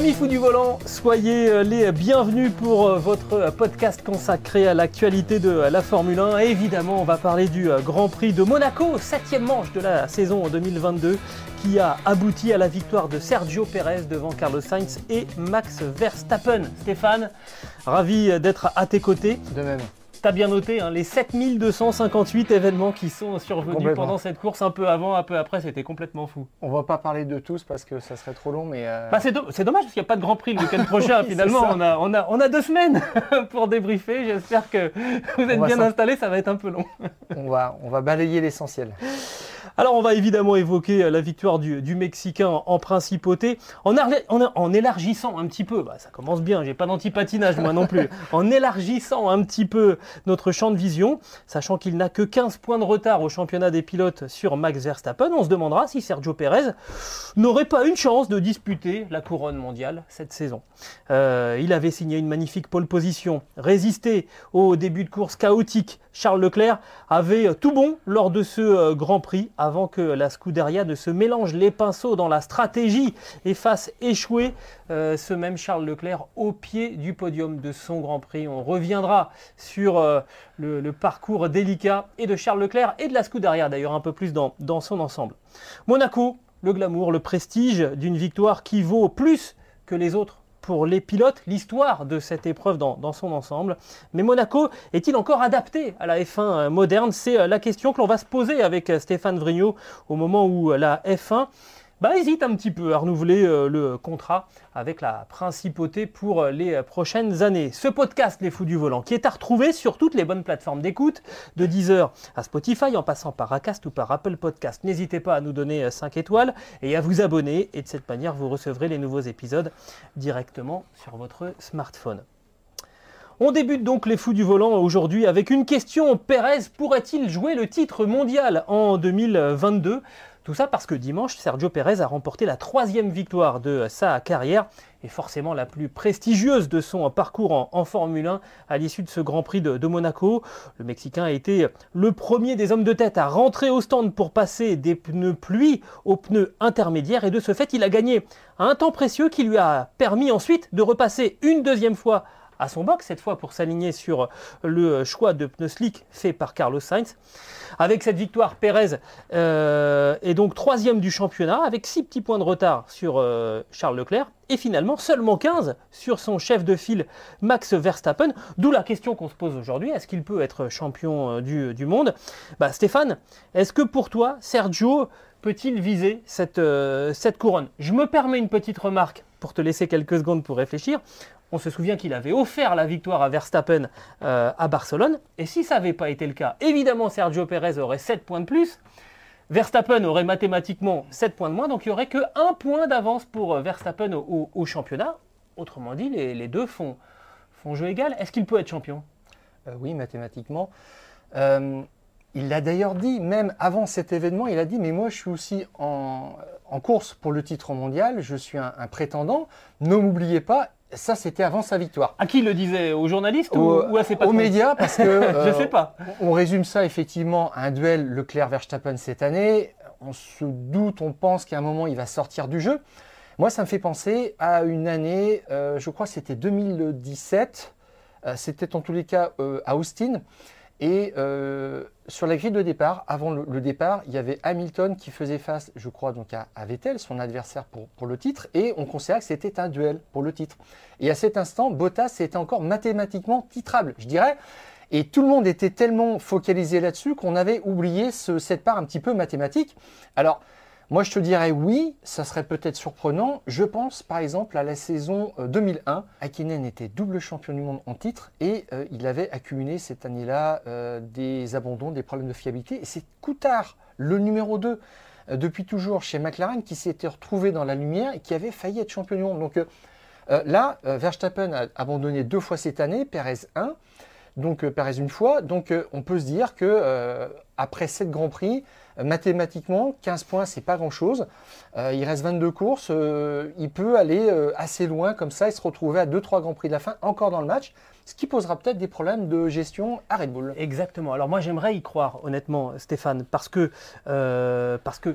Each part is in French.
Amis fous du volant, soyez euh, les bienvenus pour euh, votre podcast consacré à l'actualité de la Formule 1. Et évidemment, on va parler du euh, Grand Prix de Monaco, septième manche de la saison 2022, qui a abouti à la victoire de Sergio Pérez devant Carlos Sainz et Max Verstappen. Stéphane, ravi d'être à tes côtés. De même. T'as bien noté hein, les 7258 événements qui sont survenus pendant cette course, un peu avant, un peu après, c'était complètement fou. On va pas parler de tous parce que ça serait trop long, mais euh, Bah c'est, do- c'est dommage parce qu'il n'y a pas de Grand Prix le week-end prochain. Oui, Finalement, on a, on, a, on a deux semaines pour débriefer. J'espère que vous êtes bien installés, ça va être un peu long. on, va, on va balayer l'essentiel. Alors, on va évidemment évoquer euh, la victoire du, du Mexicain en, principauté, en, arle- en- en élargissant un petit peu, bah, ça commence bien, j'ai pas d'antipatinage moi non plus, en élargissant un petit peu notre champ de vision, sachant qu'il n'a que 15 points de retard au championnat des pilotes sur Max Verstappen, on se demandera si Sergio Pérez n'aurait pas une chance de disputer la couronne mondiale cette saison. Euh, il avait signé une magnifique pole position, résisté au début de course chaotique. Charles Leclerc avait euh, tout bon lors de ce Grand Prix avant que la Scuderia ne se mélange les pinceaux dans la stratégie et fasse échouer euh, ce même Charles Leclerc au pied du podium de son Grand Prix. On reviendra sur euh, le, parcours délicat et de Charles Leclerc et de la Scuderia d'ailleurs un peu plus dans son ensemble. Monaco, le glamour, le prestige d'une victoire qui vaut plus que les autres pour les pilotes, l'histoire de cette épreuve dans, son ensemble. Mais Monaco est-il encore adapté à la F1 euh, moderne? C'est euh, la question que l'on va se poser avec euh, Stéphane Vrignot au moment où la F1 bah, hésite un petit peu à renouveler euh, le contrat avec la principauté pour euh, les euh, prochaines années. Ce podcast, Les Fous du Volant, qui est à retrouver sur toutes les bonnes plateformes d'écoute, de Deezer à Spotify, en passant par Acast ou par Apple Podcast. N'hésitez pas à nous donner euh, 5 étoiles et à vous abonner, et de cette manière, vous recevrez les nouveaux épisodes directement sur votre smartphone. On débute donc les fous du volant aujourd'hui avec une question. Pérez pourrait-il jouer le titre mondial en 2022 Tout ça parce que dimanche, Sergio Pérez a remporté la troisième victoire de sa carrière et forcément la plus prestigieuse de son parcours en, Formule 1 à l'issue de ce Grand Prix de, de Monaco. Le Mexicain a été le premier des hommes de tête à rentrer au stand pour passer des pneus pluie aux pneus intermédiaires et de ce fait il a gagné un temps précieux qui lui a permis ensuite de repasser une deuxième fois à son box, cette fois pour s'aligner sur le choix de pneus slick fait par Carlos Sainz. Avec cette victoire, Pérez euh, est donc troisième du championnat, avec six petits points de retard sur euh, Charles Leclerc, et finalement seulement 15 sur son chef de file Max Verstappen. D'où la question qu'on se pose aujourd'hui, est-ce qu'il peut être champion euh, du, monde? Bah, Stéphane, est-ce que pour toi, Sergio peut-il viser cette couronne? Je me permets une petite remarque pour te laisser quelques secondes pour réfléchir. On se souvient qu'il avait offert la victoire à Verstappen euh, à Barcelone. Et si ça n'avait pas été le cas, évidemment Sergio Pérez aurait 7 points de plus. Verstappen aurait mathématiquement 7 points de moins. Donc il n'y aurait que 1 point d'avance pour euh, Verstappen au, championnat. Autrement dit, les, deux font, font jeu égal. Est-ce qu'il peut être champion? Euh, oui, mathématiquement. Il l'a d'ailleurs dit, même avant cet événement, il a dit, mais moi je suis aussi en, course pour le titre mondial, je suis un prétendant, ne m'oubliez pas, ça c'était avant sa victoire. À qui il le disait Aux journalistes ou, Au- ou à ses aux patrons médias, parce que euh, Je sais pas. on résume ça effectivement à un duel Leclerc-Verstappen cette année. On se doute, on pense qu'à un moment il va sortir du jeu. Moi, ça me fait penser à une année, euh, je crois que c'était 2017. Euh, c'était en tous les cas euh, à Austin. Et euh, sur la grille de départ, avant le, départ, il y avait Hamilton qui faisait face, je crois, donc à, Vettel, son adversaire pour, le titre, et on considérait que c'était un duel pour le titre. Et à cet instant, Bottas était encore mathématiquement titrable, je dirais. Et tout le monde était tellement focalisé là-dessus qu'on avait oublié ce- cette part un petit peu mathématique. Alors, Moi, je te dirais oui, ça serait peut-être surprenant. Je pense par exemple à la saison euh, 2001. Hakkinen était double champion du monde en titre et euh, il avait accumulé cette année-là euh, des abandons, des problèmes de fiabilité. Et c'est Coutard, le numéro 2, euh, depuis toujours chez McLaren, qui s'était retrouvé dans la lumière et qui avait failli être champion du monde. Donc euh, euh, là, euh, Verstappen a abandonné deux fois cette année, Perez 1, donc euh, Perez une fois. Donc euh, on peut se dire que euh, après 7 Grands Prix, euh, mathématiquement, 15 points, c'est pas grand-chose. Euh, il reste 22 courses, euh, il peut aller euh, assez loin comme ça et se retrouver à 2-3 Grands Prix de la fin, encore dans le match, ce qui posera peut-être des problèmes de gestion à Red Bull. Exactement. Alors moi j'aimerais y croire honnêtement Stéphane parce que, euh, parce que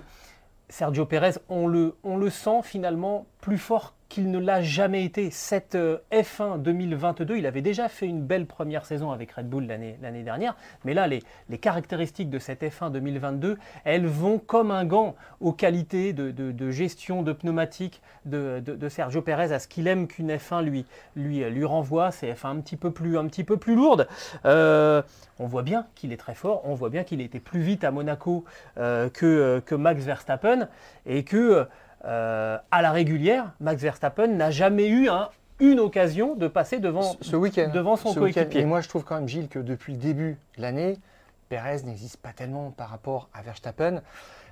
Sergio Pérez, on le, on le sent finalement plus fort qu'il ne l'a jamais été. Cette euh, F1 2022, il avait déjà fait une belle première saison avec Red Bull l'année dernière, mais là, les, caractéristiques de cette F1 2022, elles vont comme un gant aux qualités de, gestion de pneumatiques de, Sergio Pérez, à ce qu'il aime qu'une F1 lui, lui, renvoie. C'est F1 un petit peu plus, un petit peu plus lourde. Euh, on voit bien qu'il est très fort, on voit bien qu'il était plus vite à Monaco euh, que, que Max Verstappen et que euh, à la régulière, Max Verstappen n'a jamais eu un- une occasion de passer devant, Ce- ce week-end. devant son coéquipier. Et moi, je trouve quand même, Gilles, que depuis le début de l'année, Perez n'existe pas tellement par rapport à Verstappen.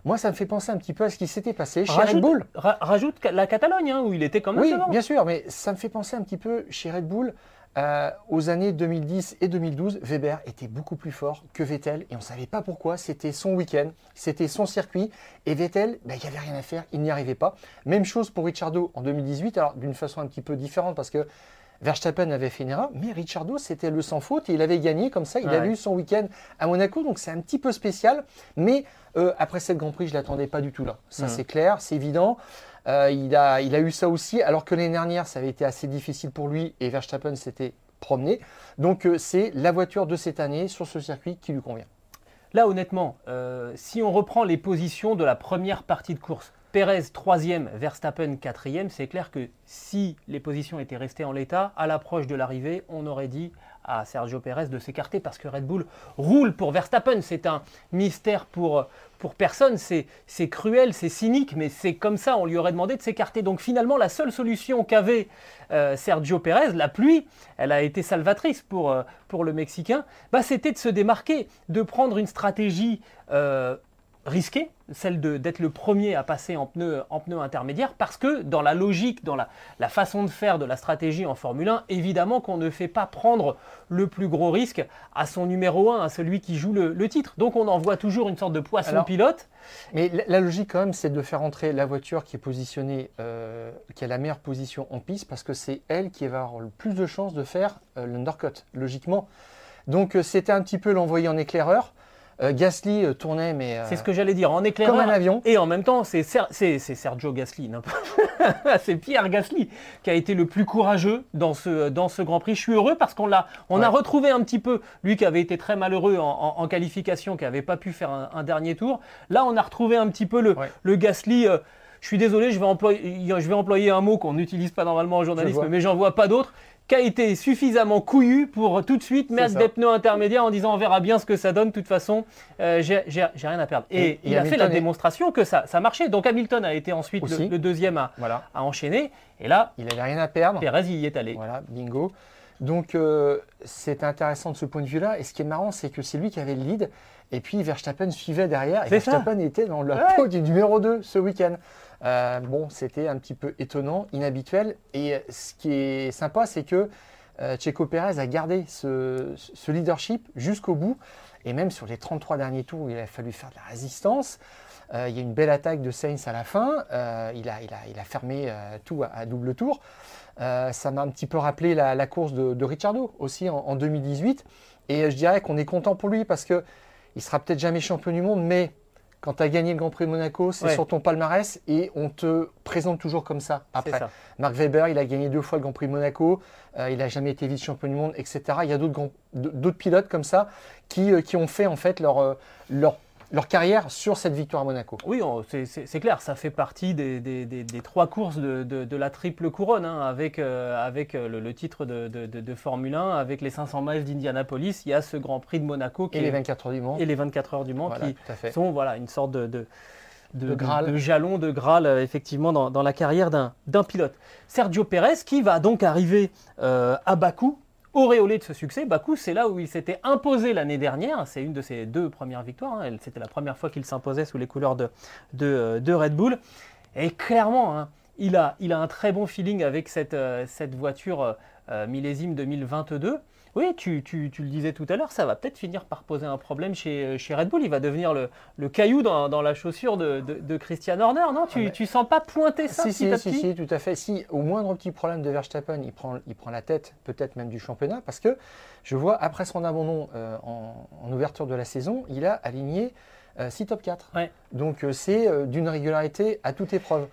Moi, ça me fait penser un petit peu à ce qui s'était passé chez Red Bull. ra- rajoute la Catalogne, hein, où il était quand même Oui, devant. bien sûr, mais ça me fait penser un petit peu chez Red Bull euh, aux années 2010 et 2012. Weber était beaucoup plus fort que Vettel et on ne savait pas pourquoi. C'était son week-end, c'était son circuit et Vettel, ben, il n'y avait rien à faire, il n'y arrivait pas. Même chose pour Ricciardo en 2018, alors d'une façon un petit peu différente parce que Verstappen avait fait une erreur, mais Ricciardo c'était le sans faute et il avait gagné comme ça. Il Ouais. a eu son week-end à Monaco, donc c'est un petit peu spécial. Mais euh, après cette Grand Prix, je l'attendais pas du tout là. Ça Mhm. c'est clair, c'est évident. Euh, il, a, eu ça aussi, alors que l'année dernière, ça avait été assez difficile pour lui et Verstappen s'était promené. Donc euh, c'est la voiture de cette année sur ce circuit qui lui convient. Là, honnêtement, euh, si on reprend les positions de la première partie de course, Pérez troisième, Verstappen quatrième, c'est clair que si les positions étaient restées en l'état, à l'approche de l'arrivée, on aurait dit à Sergio Pérez de s'écarter parce que Red Bull roule pour Verstappen. C'est un mystère pour, personne, c'est cruel, c'est cynique, mais c'est comme ça, on lui aurait demandé de s'écarter. Donc finalement, la seule solution qu'avait euh, Sergio Pérez, la pluie, elle a été salvatrice pour, euh, pour le Mexicain, bah, c'était de se démarquer, de prendre une stratégie euh, risquée, celle de- d'être le premier à passer en pneu, en pneu intermédiaire, parce que dans la logique, dans la, la façon de faire de la stratégie en Formule 1, évidemment qu'on ne fait pas prendre le plus gros risque à son numéro 1, à celui qui joue le, le titre. Donc on envoie toujours une sorte de poisson Alors, pilote. Mais la, la logique quand même, c'est de faire entrer la voiture qui est positionnée, euh, qui a la meilleure position en piste, parce que c'est elle qui va avoir le plus de chances de faire euh, l'undercut, logiquement. Donc euh, c'était un petit peu l'envoyer en éclaireur. Euh, Gasly euh, tournait, mais euh, C'est ce que j'allais dire, en éclaireur. comme un avion. Et en même temps, c'est Ser- c'est- c'est Sergio Gasly, n'importe- c'est Pierre Gasly qui a été le plus courageux dans ce, dans ce Grand Prix. Je suis heureux parce qu'on l'a, on a retrouvé un petit peu, lui qui avait été très malheureux en, en- en qualification, qui n'avait pas pu faire un, un dernier tour. Là, on a retrouvé un petit peu le, Ouais. le Gasly. euh, je suis désolé, je vais employer, je vais employer un mot qu'on n'utilise pas normalement en journalisme, mais j'en vois pas d'autre qui a été suffisamment couillu pour tout de suite mettre des pneus intermédiaires en disant on verra bien ce que ça donne. De toute façon, euh, j'ai rien à perdre. Et, Et- et il a fait la est- démonstration que ça, ça marchait. Donc Hamilton a été ensuite le, deuxième à, Voilà, à enchaîner. Et là, il n'avait rien à perdre. Perez y est allé. Voilà, bingo. Donc euh, c'est intéressant de ce point de vue-là. Et ce qui est marrant, c'est que c'est lui qui avait le lead. Et puis Verstappen suivait derrière. Et C'est ça. Verstappen était dans la Ouais. peau du numéro 2 ce week-end. Euh, bon, c'était un petit peu étonnant, inhabituel. Et ce qui est sympa, c'est que euh, Checo Pérez a gardé ce, leadership jusqu'au bout. Et même sur les 33 derniers tours, il a fallu faire de la résistance. Euh, il y a une belle attaque de Sainz à la fin. Il, a, fermé tout à, double tour. Ça m'a un petit peu rappelé la, course de, Ricciardo aussi en, en 2018. Et je dirais qu'on est content pour lui parce que il sera peut-être jamais champion du monde, mais quand tu as gagné le Grand Prix de Monaco, c'est Ouais. sur ton palmarès et on te présente toujours comme ça après. ça. Marc Weber, il a gagné deux fois le Grand Prix de Monaco, euh, il n'a jamais été vice-champion du monde, etc. Il y a d'autres pilotes comme ça qui, euh, qui ont fait en fait leur, euh, leur, leur carrière sur cette victoire à Monaco. Oui, c'est- clair, ça fait partie des, des- des- des trois courses de, de- de la triple couronne, hein, avec, euh, avec euh, le, le titre de, de- Formule 1, avec les 500 miles d'Indianapolis, il y a ce Grand Prix de Monaco qui Et est- les 24 heures du Mans. et les 24 heures du Mans Voilà, qui sont voilà, une sorte de, de- de, Graal. de Graal, euh, effectivement, dans, dans la carrière d'un d'un pilote. Sergio Pérez, qui va donc arriver euh, à Bakou, auréolé de ce succès. Bakou, c'est là où il s'était imposé l'année dernière. C'est une de ses deux premières victoires. hein. C'était la première fois qu'il s'imposait sous les couleurs de, euh, Red Bull. Et clairement, hein, il, a, un très bon feeling avec cette, euh, voiture euh, millésime 2022. Oui, tu, tu- tu le disais tout à l'heure, ça va peut-être finir par poser un problème chez, euh, chez Red Bull. Il va devenir le, le caillou dans, dans la chaussure de, de- de Christian Horner, non? Tu, Ah ouais. tu sens pas pointer ça Si, petit si, à si, petit? si, tout à fait. Si au moindre petit problème de Verstappen, il prend, il prend la tête, peut-être même du championnat, parce que je vois, après son abandon euh, en, en ouverture de la saison, il a aligné 6 top 4. Ouais. Donc euh, c'est euh, d'une régularité à toute épreuve.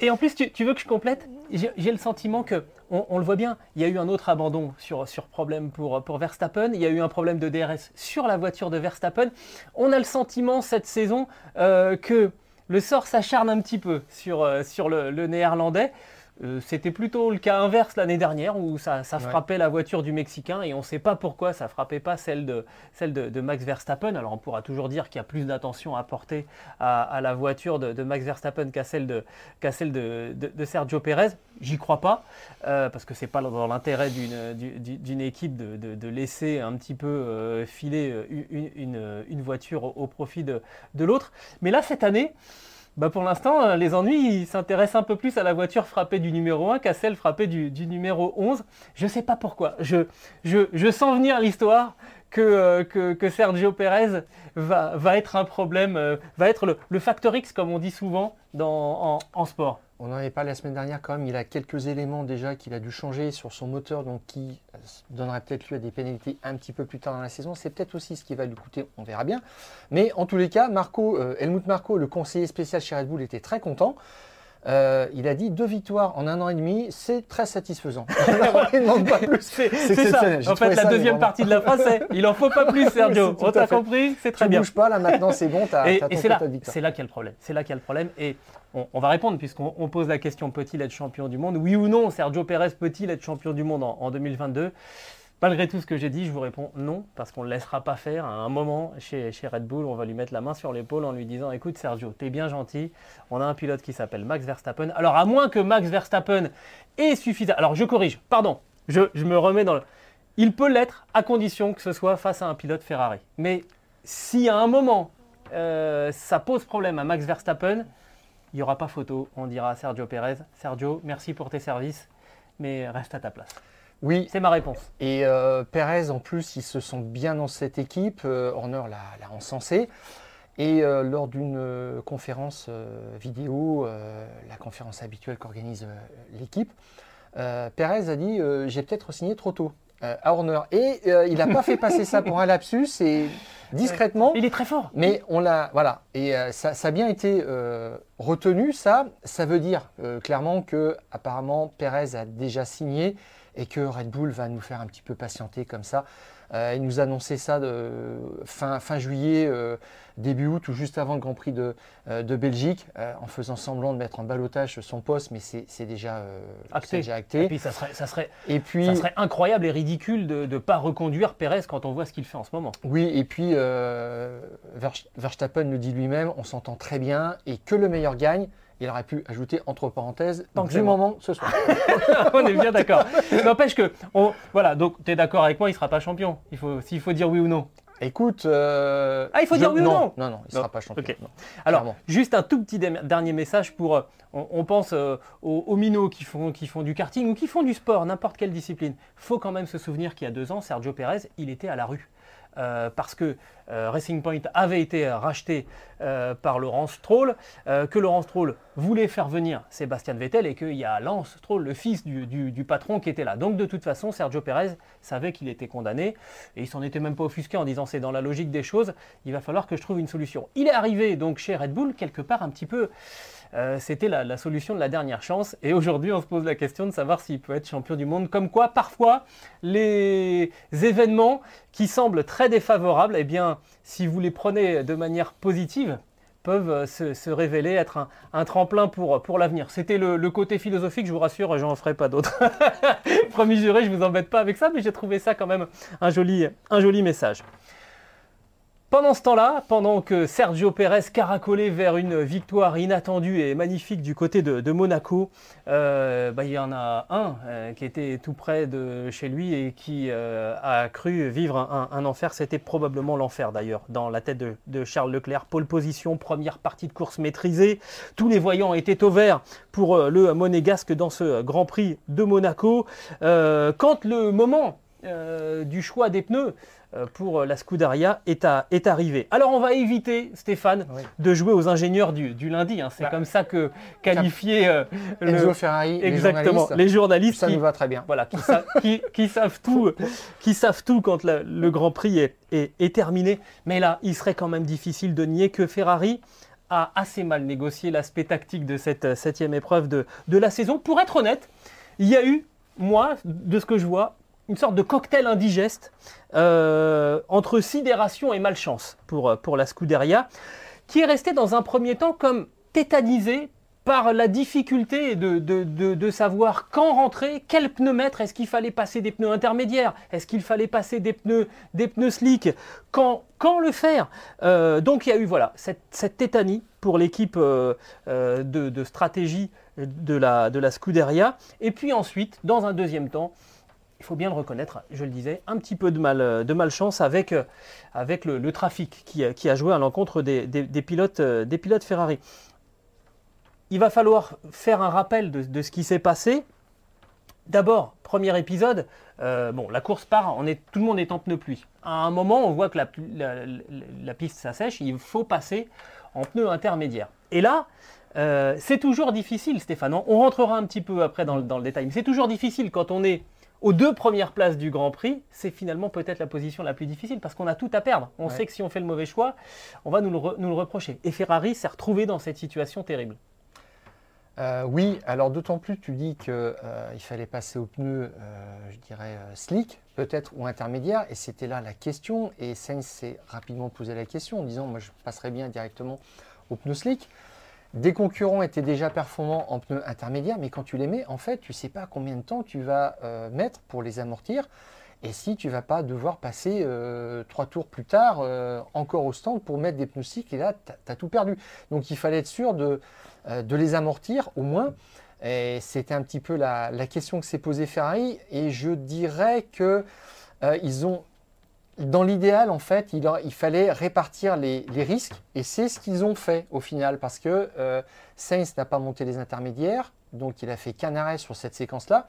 Et en plus, tu, tu veux que je complète? J'ai le sentiment que, on, le voit bien, il y a eu un autre abandon sur, problème pour, Verstappen. Il y a eu un problème de DRS sur la voiture de Verstappen. On a le sentiment cette saison euh, que le sort s'acharne un petit peu sur, euh, le néerlandais. Euh, C'était plutôt le cas inverse l'année dernière où ça, ça Ouais. frappait la voiture du Mexicain et on ne sait pas pourquoi ça frappait pas celle de, celle de, de Max Verstappen. Alors on pourra toujours dire qu'il y a plus d'attention à porter à, à la voiture de, de Max Verstappen qu'à celle de, qu'à celle de, Sergio Pérez. J'y crois pas, euh, parce que c'est pas dans l'intérêt d'une, du- du- d'une équipe de, laisser un petit peu euh, filer une, une- une voiture au, au profit de, de l'autre. Mais là, cette année, bah pour l'instant, euh, les ennuis s'intéressent un peu plus à la voiture frappée du numéro 1 qu'à celle frappée du, du numéro 11. Je ne sais pas pourquoi. Je, je, je sens venir l'histoire que, euh, que Sergio Pérez va, va être un problème, euh, va être le, le facteur X, comme on dit souvent dans, en, en sport. On en avait parlé la semaine dernière quand même, il a quelques éléments déjà qu'il a dû changer sur son moteur, donc qui donnerait peut-être lieu à des pénalités un petit peu plus tard dans la saison. C'est peut-être aussi ce qui va lui coûter, on verra bien. Mais en tous les cas, Marco, euh, Helmut Marco, le conseiller spécial chez Red Bull, était très content. Euh, il a dit deux victoires en un an et demi, c'est très satisfaisant. il ne demande pas plus. C'est ça. En fait, la ça, deuxième partie de la phrase, c'est il en faut pas plus, Sergio. On t'a compris? C'est très Tu bien. bouges pas là maintenant, c'est bon, t'as Et, et c'est là, là qu'il y a le problème. C'est là qu'il y a le problème. Et on, va répondre puisqu'on on pose la question peut-il être champion du monde? Oui ou non Sergio Pérez peut-il être champion du monde en, en 2022 Malgré tout ce que j'ai dit, je vous réponds non, parce qu'on ne le laissera pas faire. À un moment, chez, chez Red Bull, on va lui mettre la main sur l'épaule en lui disant Écoute, Sergio, t'es bien gentil. On a un pilote qui s'appelle Max Verstappen. Alors, à moins que Max Verstappen ait suffisamment. Alors, je corrige, pardon, je, je me remets dans le. Il peut l'être à condition que ce soit face à un pilote Ferrari. Mais si à un moment, euh, ça pose problème à Max Verstappen, il n'y aura pas photo. On dira à Sergio Pérez Sergio, merci pour tes services, mais reste à ta place. Oui, C'est ma réponse. Et euh, Perez, en plus, il se sent bien dans cette équipe. Euh, Horner l'a encensé. Et euh, lors d'une euh, conférence euh, vidéo, la conférence habituelle qu'organise l'équipe, Perez a dit J'ai peut-être signé trop tôt euh, à Horner. Et euh, il n'a pas fait passer ça pour un lapsus et discrètement. Il est très fort. Mais on l'a, voilà, et euh, ça, ça a bien été retenu. Ça, ça veut dire clairement que apparemment Perez a déjà signé et que Red Bull va nous faire un petit peu patienter comme ça. Euh, il nous a annoncé ça de fin, fin juillet, euh, début août ou juste avant le Grand Prix de, euh, de Belgique, en faisant semblant de mettre en balotage son poste, mais c'est déjà, Acté. déjà Et acté. puis ça serait, ça serait, Et puis, ça serait incroyable et ridicule de ne pas reconduire Pérez quand on voit ce qu'il fait en ce moment. Oui, et puis Verst- Verstappen le dit lui-même, on s'entend très bien et que le meilleur gagne. Il aurait pu ajouter entre parenthèses Tant que du bon. moment ce soir. on est bien d'accord. N'empêche que, on- voilà, donc tu es d'accord avec moi, il ne sera pas champion. Il faut, s'il faut dire oui ou non. Écoute, euh, Ah, il faut je- dire oui ou non Non, non, il ne sera pas champion. Alors, Clairement. juste un tout petit dernier message pour. euh, on, on pense euh, aux, aux minots qui font, qui font du karting ou qui font du sport, n'importe quelle discipline. faut quand même se souvenir qu'il y a deux ans, Sergio Pérez, il était à la rue. Euh, parce que euh, Racing Point avait été racheté euh, par Laurent Stroll, que Laurent Stroll voulait faire venir Sébastien Vettel et qu'il y a Lance Stroll, le fils du, du- du patron, qui était là. Donc de toute façon, Sergio Pérez savait qu'il était condamné et il s'en était même pas offusqué en disant c'est dans la logique des choses, il va falloir que je trouve une solution. Il est arrivé donc chez Red Bull quelque part un petit peu euh, c'était la, solution de la dernière chance. Et aujourd'hui, on se pose la question de savoir s'il peut être champion du monde. Comme quoi, parfois, les événements qui semblent très défavorables, eh bien, si vous les prenez de manière positive, peuvent euh, se, révéler être un, tremplin pour, l'avenir. C'était le, côté philosophique, je vous rassure, j'en ferai pas d'autres. Promis juré, je vous embête pas avec ça, mais j'ai trouvé ça quand même un un joli message. Pendant ce temps-là, pendant que Sergio Pérez caracolait vers une victoire inattendue et magnifique du côté de, Monaco, euh, bah, il y en a un euh, qui était tout près de chez lui et qui euh, a cru vivre un, enfer. C'était probablement l'enfer d'ailleurs dans la tête de, Charles Leclerc. Pole position, première partie de course maîtrisée. Tous les voyants étaient au vert pour le monégasque dans ce Grand Prix de Monaco. Quand le moment du choix des pneus pour la Scuderia est, à- est arrivé. Alors on va éviter, Stéphane, Oui. de jouer aux ingénieurs du, du lundi. hein. C'est Bah, comme ça que qualifier euh, le- Ferrari, les exactement journalistes, les journalistes ça qui, nous va très bien. voilà, qui, sa- qui- qui savent tout, qui savent tout quand la- le Grand Prix est, est- est terminé. Mais là, il serait quand même difficile de nier que Ferrari a assez mal négocié l'aspect tactique de cette euh, septième épreuve de, de la saison. Pour être honnête, il y a eu, moi, de ce que je vois, une sorte de cocktail indigeste euh, entre sidération et malchance pour, euh, pour la Scuderia, qui est resté dans un premier temps comme tétanisé par la difficulté de, de- de- savoir quand rentrer, quel pneu mettre, est-ce qu'il fallait passer des pneus intermédiaires, est-ce qu'il fallait passer des pneus, des pneus slick, quand, quand le faire Euh, Donc il y a eu voilà, cette, cette tétanie pour l'équipe de, de stratégie de la, de la Scuderia. Et puis ensuite, dans un deuxième temps, il faut bien le reconnaître, je le disais, un petit peu de, mal, de malchance avec, euh, avec le, trafic qui, a- qui a joué à l'encontre des, des- pilotes, euh, des pilotes Ferrari. Il va falloir faire un rappel de, de ce qui s'est passé. D'abord, premier épisode, euh, bon, la course part, on est, tout le monde est en pneu pluie. À un moment, on voit que la, la- la- la piste s'assèche, il faut passer en pneu intermédiaire. Et là, euh, c'est toujours difficile, Stéphane. On- rentrera un petit peu après dans, dans le détail. Mais c'est toujours difficile quand on est aux deux premières places du Grand Prix. C'est finalement peut-être la position la plus difficile parce qu'on a tout à perdre. On Ouais. sait que si on fait le mauvais choix, on va nous le, re- nous le reprocher. Et Ferrari s'est retrouvé dans cette situation terrible. Euh, oui, alors d'autant plus tu dis qu'il fallait passer au pneu, euh, je dirais, euh, slick, peut-être, ou intermédiaire, et c'était là la question, et Sainz s'est rapidement posé la question en disant, moi je passerais bien directement au pneu slick. Des concurrents étaient déjà performants en pneus intermédiaires, mais quand tu les mets, en fait, tu ne sais pas combien de temps tu vas euh, mettre pour les amortir, et si tu vas pas devoir passer euh, trois tours plus tard euh, encore au stand pour mettre des pneus slick, et là, tu as tout perdu. Donc il fallait être sûr de, les amortir au moins. Et c'était un petit peu la, la question que s'est posée Ferrari. Et je dirais que ils ont, dans l'idéal, en fait, il, fallait répartir les, les risques. Et c'est ce qu'ils ont fait au final. Parce que euh, Sainz n'a pas monté les intermédiaires. Donc il a fait qu'un arrêt sur cette séquence-là.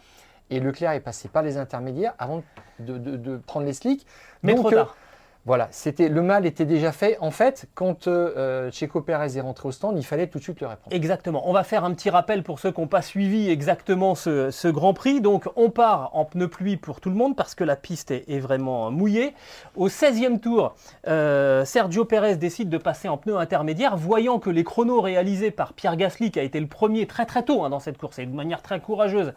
Et Leclerc est passé par les intermédiaires avant de, de- de prendre les slicks. Mais Donc, trop euh, tard. Voilà, le mal était déjà fait. En fait, quand euh, Checo Pérez est rentré au stand, il fallait tout de suite le répondre. Exactement. On va faire un petit rappel pour ceux qui n'ont pas suivi exactement ce, Grand Prix. Donc, on part en pneu pluie pour tout le monde parce que la piste est, est vraiment mouillée. Au 16e tour, euh, Sergio Pérez décide de passer en pneu intermédiaire, voyant que les chronos réalisés par Pierre Gasly, qui a été le premier très très tôt hein, dans cette course et de manière très courageuse,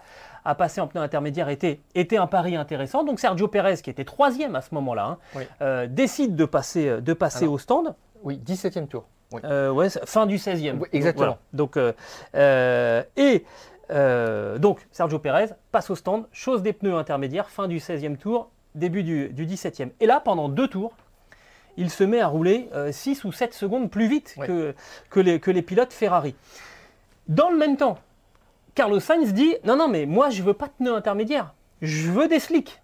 à passer en pneu intermédiaire était, était un pari intéressant. Donc Sergio Pérez, qui était troisième à ce moment-là, hein, Oui. euh, décide de passer, de passer Alors. au stand. Oui, 17e tour. Oui. Euh, ouais, fin du 16e. Oui, exactement. Voilà. Donc, euh, euh, et euh, donc, Sergio Pérez passe au stand, chose des pneus intermédiaires, fin du 16e tour, début du, du 17e. Et là, pendant deux tours, il se met à rouler 6 ou 7 secondes plus vite Ouais. que, que, les, que les pilotes Ferrari. Dans le même temps, Carlos Sainz dit Non, non, mais moi, je veux pas de pneus intermédiaires, je veux des slicks.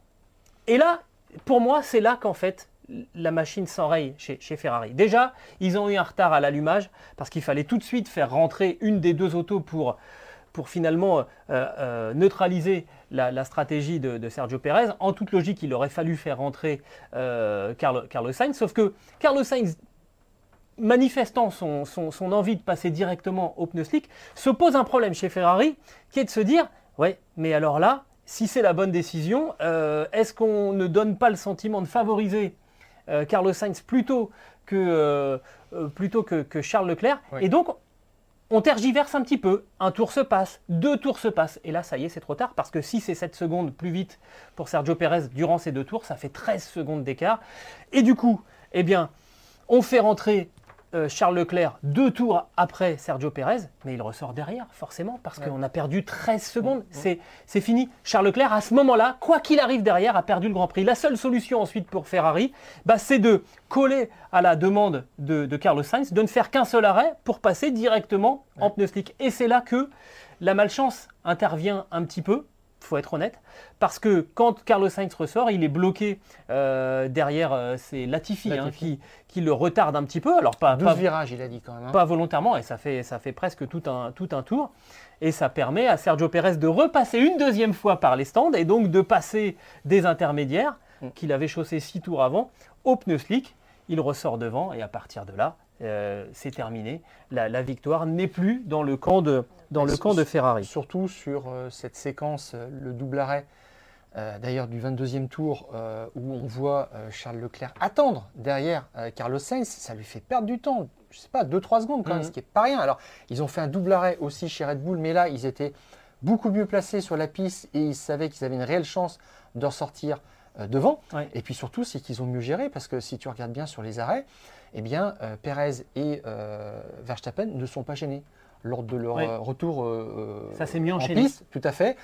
Et là, pour moi, c'est là qu'en fait, la machine s'enraye chez, Ferrari. Déjà, ils ont eu un retard à l'allumage parce qu'il fallait tout de suite faire rentrer une des deux autos pour, finalement euh, euh, neutraliser la, stratégie de, Sergio Pérez. En toute logique, il aurait fallu faire rentrer euh, Carlo- Carlos Sainz, sauf que Carlos Sainz manifestant son, son- son envie de passer directement au pneu slick, se pose un problème chez Ferrari qui est de se dire Ouais, mais alors là, si c'est la bonne décision, euh, est-ce qu'on ne donne pas le sentiment de favoriser euh, Carlos Sainz plutôt que, euh, plutôt que, que Charles Leclerc Oui. Et donc, on tergiverse un petit peu. Un tour se passe, deux tours se passent. Et là, ça y est, c'est trop tard parce que si c'est 7 secondes plus vite pour Sergio Pérez durant ces deux tours, ça fait 13 secondes d'écart. Et du coup, eh bien, on fait rentrer Charles Leclerc deux tours après Sergio Pérez, mais il ressort derrière, forcément, parce qu'on a perdu 13 secondes. C'est c'est fini. Charles Leclerc, à ce moment-là, quoi qu'il arrive derrière, a perdu le Grand Prix. La seule solution ensuite pour Ferrari, bah, c'est de coller à la demande de, de Carlos Sainz, de ne faire qu'un seul arrêt pour passer directement en pneu slick. Et c'est là que la malchance intervient un petit peu, faut être honnête, parce que quand Carlos Sainz ressort, il est bloqué euh, derrière, euh, c'est Latifi, hein, qui, qui le retarde un petit peu. Alors pas, 12 pas, virages, il a dit quand même. hein. pas volontairement, et ça fait, ça fait presque tout un, tout un tour. Et ça permet à Sergio Pérez de repasser une deuxième fois par les stands et donc de passer des intermédiaires Mm. qu'il avait chaussé six tours avant au pneu slick. Il ressort devant et à partir de là, euh, c'est terminé. La, la victoire n'est plus dans le camp de, dans le S- camp de Ferrari. Surtout sur euh, cette séquence, euh, le double arrêt, euh, d'ailleurs du 22e tour, où on voit Charles Leclerc attendre derrière Carlos Sainz, ça lui fait perdre du temps, je sais pas, 2-3 secondes quand même, Mhm. ce qui n'est pas rien. Alors, ils ont fait un double arrêt aussi chez Red Bull, mais là, ils étaient beaucoup mieux placés sur la piste et ils savaient qu'ils avaient une réelle chance de ressortir devant. Ouais. Et puis surtout, c'est qu'ils ont mieux géré, parce que si tu regardes bien sur les arrêts, eh bien, euh, Perez et euh, Verstappen ne sont pas gênés lors de leur euh, retour euh, Ça s'est mis en piste, tout à fait.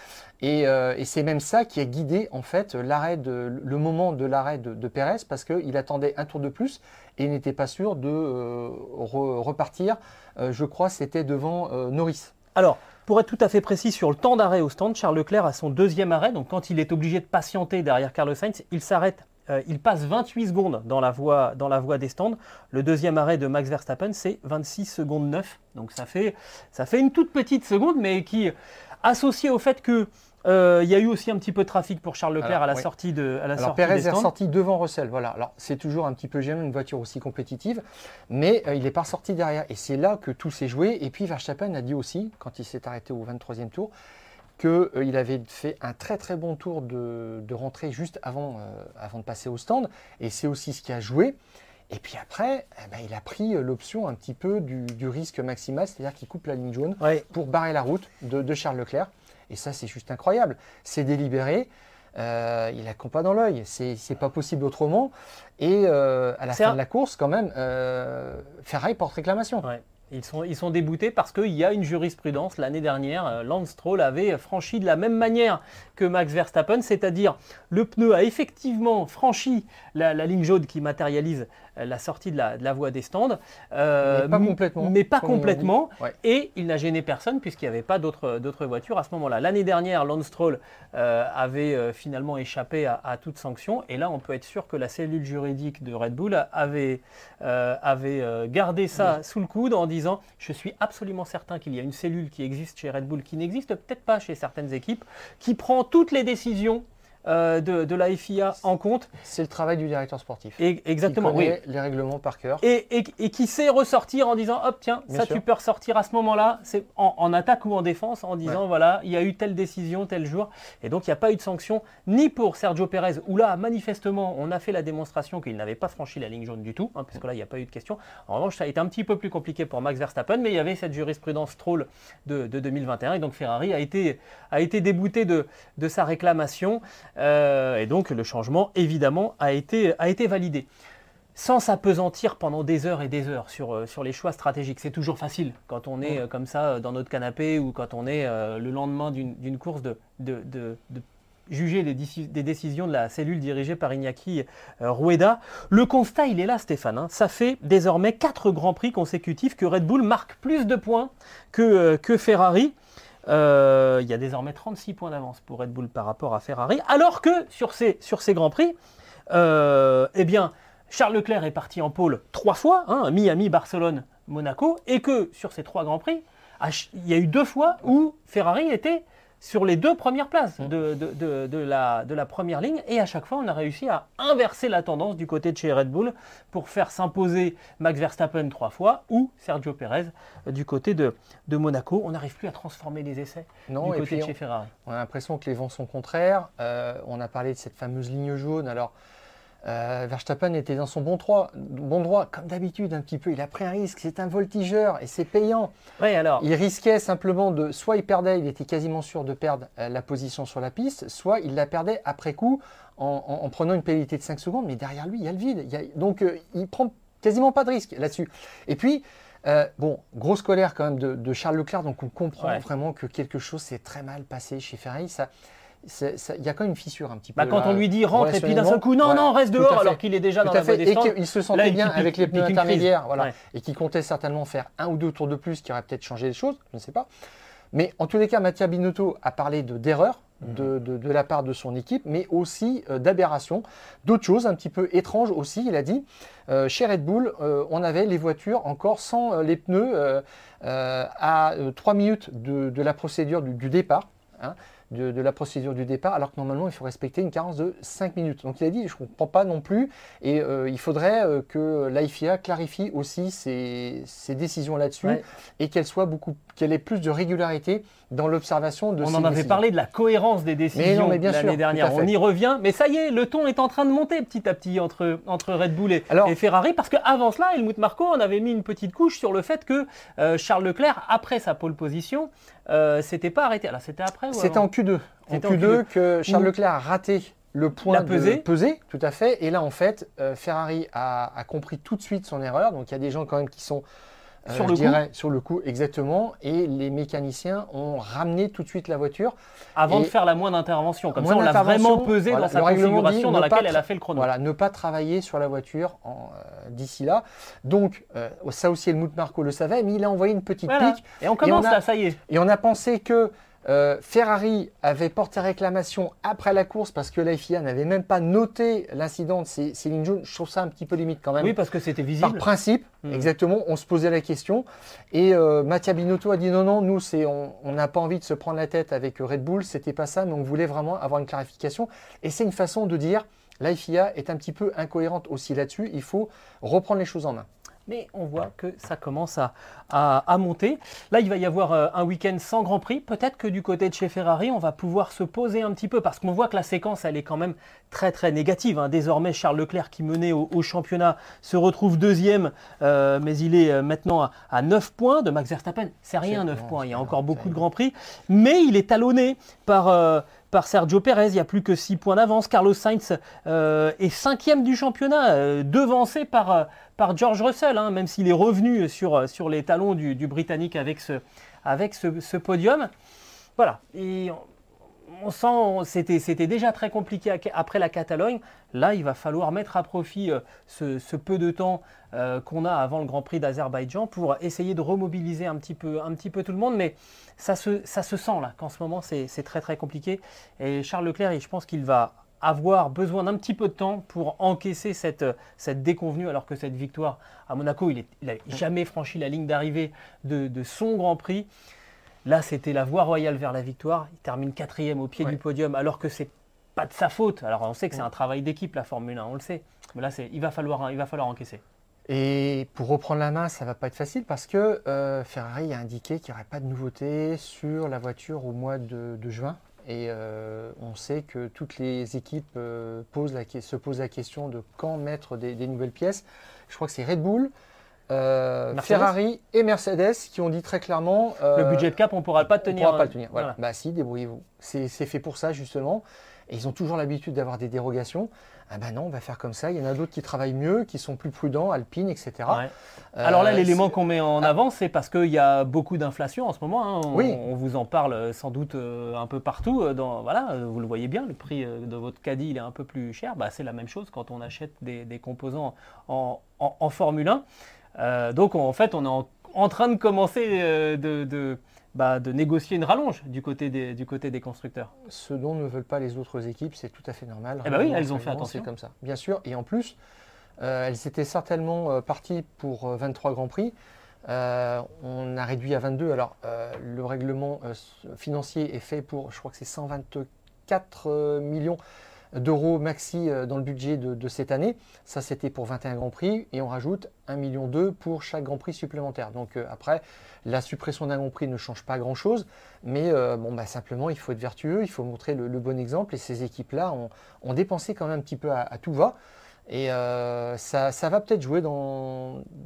Et, et c'est même ça qui a guidé en fait l'arrêt de le moment de l'arrêt de, de Perez parce qu'il attendait un tour de plus et n'était pas sûr de re- repartir. Je crois c'était devant Norris. Alors, pour être tout à fait précis sur le temps d'arrêt au stand, Charles Leclerc a son deuxième arrêt. Donc, quand il est obligé de patienter derrière Carlos Sainz, il s'arrête. Euh, il passe 28 secondes dans la, voie, dans la voie des stands. Le deuxième arrêt de Max Verstappen, c'est 26 secondes 9. Donc ça fait, ça fait une toute petite seconde, mais qui, associé au fait que euh, il y a eu aussi un petit peu de trafic pour Charles Leclerc Alors, à la oui. sortie de à la Alors sortie Perez des est ressorti devant Russell. Voilà. Alors c'est toujours un petit peu gênant une voiture aussi compétitive, mais euh, il n'est pas ressorti derrière. Et c'est là que tout s'est joué. Et puis Verstappen a dit aussi, quand il s'est arrêté au 23e tour, qu'il avait fait un très très bon tour de, de rentrée juste avant, euh, avant de passer au stand. Et c'est aussi ce qui a joué. Et puis après, eh ben, il a pris euh, l'option un petit peu du, du risque maximal, c'est-à-dire qu'il coupe la ligne jaune Ouais. pour barrer la route de, de Charles Leclerc. Et ça, c'est juste incroyable. C'est délibéré. Euh, il a compas dans l'œil. C'est pas possible autrement. Et euh, à la fin un- de la course, quand même, euh, Ferrari porte réclamation. Ouais. Ils sont, déboutés parce qu'il y a une jurisprudence. L'année dernière, euh, Lance Stroll avait franchi de la même manière que Max Verstappen, c'est-à-dire le pneu a effectivement franchi la, la ligne jaune qui matérialise euh, la sortie de la, de la voie des stands. euh, Mais pas complètement, Mais pas comme on dit. complètement. Ouais. Et il n'a gêné personne puisqu'il n'y avait pas d'autres voitures à ce moment-là. L'année dernière, Lance Stroll euh, avait euh, finalement échappé à, à toute sanction. Et là, on peut être sûr que la cellule juridique de Red Bull avait, euh, avait euh, gardé ça sous le coude en disant Je suis absolument certain qu'il y a une cellule qui existe chez Red Bull qui n'existe peut-être pas chez certaines équipes, qui prend toutes les décisions euh, de, de la FIA en compte. C'est le travail du directeur sportif. Et, exactement, qui oui. les règlements par cœur. Et, et- et qui sait ressortir en disant hop tiens Bien ça sûr. tu peux ressortir à ce moment-là c'est en, en attaque ou en défense en disant voilà il y a eu telle décision tel jour et donc il n'y a pas eu de sanction ni pour Sergio Pérez où là manifestement on a fait la démonstration qu'il n'avait pas franchi la ligne jaune du tout hein, puisque là il n'y a pas eu de question en revanche ça a été un petit peu plus compliqué pour Max Verstappen mais il y avait cette jurisprudence troll de, de 2021 et donc Ferrari a été, a été débouté de, de sa réclamation euh, et donc le changement évidemment a été, a été validé sans s'apesantir pendant des heures et des heures sur, euh, sur les choix stratégiques. C'est toujours facile quand on est euh, comme ça dans notre canapé ou quand on est euh, le lendemain d'une course de, de, de- de juger des, déci- des décisions de la cellule dirigée par Iñaki Rueda. Le constat, il est là, Stéphane. hein. Ça fait désormais quatre grands prix consécutifs que Red Bull marque plus de points que, que Ferrari. Euh, il y a désormais 36 points d'avance pour Red Bull par rapport à Ferrari, alors que sur ces, sur grands prix, euh, eh bien, Charles Leclerc est parti en pôle trois fois, hein, Miami, Barcelone, Monaco, et que sur ces trois grands prix, il y a eu deux fois où Ferrari était sur les deux premières places de, de- de- de la, de la première ligne, et à chaque fois on a réussi à inverser la tendance du côté de chez Red Bull pour faire s'imposer Max Verstappen trois fois ou Sergio Perez euh, du côté de, de Monaco. On n'arrive plus à transformer les essais Non, du et côté puis de on- chez Ferrari. On a l'impression que les vents sont contraires. Euh, on a parlé de cette fameuse ligne jaune. Alors, euh, Verstappen était dans son bon, droit, bon droit, comme d'habitude un petit peu. Il a pris un risque. C'est un voltigeur et c'est payant. Alors. Il risquait simplement de, soit il perdait, il était quasiment sûr de perdre euh, la position sur la piste, soit il la perdait après coup en, en- en prenant une pénalité de 5 secondes. Mais derrière lui, il y a le vide. Il y a- donc, euh, il prend quasiment pas de risque là-dessus. Et puis, bon, grosse colère quand même de, de Charles Leclerc, donc on comprend Ouais. vraiment que quelque chose s'est très mal passé chez Ferrari. Ça- il y a quand même une fissure un petit Bah, peu. quand là, on lui dit rentre et puis d'un seul coup, non, non, reste dehors alors qu'il est déjà Tout dans à la fait. Et qu'il se sentait bien avec les pneus intermédiaires, voilà, Ouais. et qui comptait certainement faire un ou deux tours de plus, qui aurait peut-être changé les choses, je ne sais pas. Mais en tous les cas, Mattia Binotto a parlé de d'erreur Mhm. de, de- de la part de son équipe, mais aussi euh, d'aberration, d'autres choses un petit peu étranges aussi. Il a dit, euh, chez Red Bull, euh, on avait les voitures encore sans euh, les pneus à 3 minutes de, de la procédure du, du départ. hein, de, de la procédure du départ, alors que normalement il faut respecter une carence de 5 minutes. Donc il a dit, je ne comprends pas non plus, et euh, il faudrait euh, que l'AIFIA clarifie aussi ses, ses décisions là-dessus, Ouais. et qu'elle soit beaucoup, qu'elle ait plus de régularité dans l'observation de On ces en avait décisions. parlé de la cohérence des décisions l'année dernière. On y revient, mais ça y est, le ton est en train de monter petit à petit entre, entre Red Bull et, Alors- et Ferrari, parce qu'avant cela, Helmut Marko en avait mis une petite couche sur le fait que euh, Charles Leclerc, après sa pole position, euh, s'était pas arrêté. Alors c'était après ou C'était en Q2. En C'était en Q2, Q2. que Charles Leclerc a raté le point La de pesée, tout à fait. Et là, en fait, euh, Ferrari a, a compris tout de suite son erreur. Donc, il y a des gens quand même qui sont euh, Sur je le coup. dirais, sur le coup, exactement. Et les mécaniciens ont ramené tout de suite la voiture. Avant de faire la moindre intervention. Comme ça, on l'a vraiment pesé voilà, dans sa configuration dit dans laquelle elle a fait le chrono. Voilà, ne pas travailler sur la voiture euh, d'ici là. Donc, euh, ça aussi, Helmut Marko le savait, mais il a envoyé une petite Voilà. pique. Et on commence on a- là, ça y est. Et on a pensé que euh, Ferrari avait porté réclamation après la course parce que la FIA n'avait même pas noté l'incident de Cé- Céline Jones. Je trouve ça un petit peu limite quand même. Oui, parce que c'était Par visible. principe, Hmm. exactement, on se posait la question. Et euh, Mattia Binotto a dit non, non, nous, on n'a pas envie de se prendre la tête avec Red Bull, c'était pas ça, mais on voulait vraiment avoir une clarification. Et c'est une façon de dire, la FIA est un petit peu incohérente aussi là-dessus, il faut reprendre les choses en main. Mais on voit que ça commence à, à- à monter. Là, il va y avoir euh, un week-end sans Grand Prix. Peut-être que du côté de chez Ferrari, on va pouvoir se poser un petit peu parce qu'on voit que la séquence, elle est quand même très très négative. hein. Désormais, Charles Leclerc, qui menait au, au championnat, se retrouve deuxième, euh, mais il est euh, maintenant à, à 9 points de Max Verstappen. C'est rien, C'est- 9 non, points. Il y a encore beaucoup de. Grands Prix. Mais il est talonné par, euh, par Sergio Perez. Il n'y a plus que 6 points d'avance. Carlos Sainz euh, est cinquième du championnat, euh, devancé par, euh, par George Russell, hein, même s'il est revenu sur, les talons du, Britannique avec ce, podium. Voilà. On, sent, c'était, c'était déjà très compliqué après la Catalogne. Là, il va falloir mettre à profit euh, ce, ce peu de temps euh, qu'on a avant le Grand Prix d'Azerbaïdjan pour essayer de remobiliser un petit peu, un petit peu tout le monde. Mais ça se, ça se sent là qu'en ce moment, c'est, c'est très très compliqué. Et Charles Leclerc, je pense qu'il va avoir besoin d'un petit peu de temps pour encaisser cette, cette déconvenue, alors que cette victoire à Monaco, il n'a jamais franchi la ligne d'arrivée de, de son Grand Prix. Là, c'était la voie royale vers la victoire. Il termine quatrième au pied Ouais. du podium, alors que c'est pas de sa faute. Alors, on sait que c'est un travail d'équipe, la Formule 1, on le sait. Mais là, c'est, il, va falloir, il va falloir encaisser. Et pour reprendre la main, ça va pas être facile parce que euh, Ferrari a indiqué qu'il n'y aurait pas de nouveauté sur la voiture au mois de, de juin. Et euh, on sait que toutes les équipes euh, posent la que- se posent la question de quand mettre des, des nouvelles pièces. Je crois que c'est Red Bull, euh, Ferrari et Mercedes qui ont dit très clairement Le euh, budget de cap, on ne pourra pas le on tenir. pourra pas hein. le tenir. Voilà. Bah si, débrouillez-vous. C'est fait pour ça justement. Et ils ont toujours l'habitude d'avoir des dérogations. Ah ben non, on va faire comme ça. Il y en a d'autres qui travaillent mieux, qui sont plus prudents, Alpine, etc. Ouais. Euh, Alors là, l'élément qu'on met en Ah. avant, c'est parce qu'il y a beaucoup d'inflation en ce moment. hein. On, Oui. on vous en parle sans doute un peu partout. Dans, voilà, vous le voyez bien, le prix de votre caddie il est un peu plus cher. Bah, c'est la même chose quand on achète des, des composants en, en- en Formule 1. Euh, donc en fait, on est en, en train de commencer euh, de, de- bah, de négocier une rallonge du côté des, du côté des constructeurs. Ce dont ne veulent pas les autres équipes, c'est tout à fait normal. Eh ben oui, elles ont fait attention. C'est comme ça, bien sûr. Et en plus, euh, elles étaient certainement parties pour euh, 23 Grands Prix. Euh, on a réduit à 22. Alors, le règlement financier est fait pour, je crois que c'est 124 euh, millions d'euros maxi euh, dans le budget de, cette année. Ça, c'était pour 21 Grands Prix. Et on rajoute 1,2 million pour chaque Grand Prix supplémentaire. Donc, euh, après, la suppression d'un Grand Prix ne change pas grand-chose. Mais euh, bon, bah, simplement, il faut être vertueux, il faut montrer le, bon exemple. Et ces équipes-là ont, ont dépensé quand même un petit peu à tout va. Et euh, ça, ça va peut-être jouer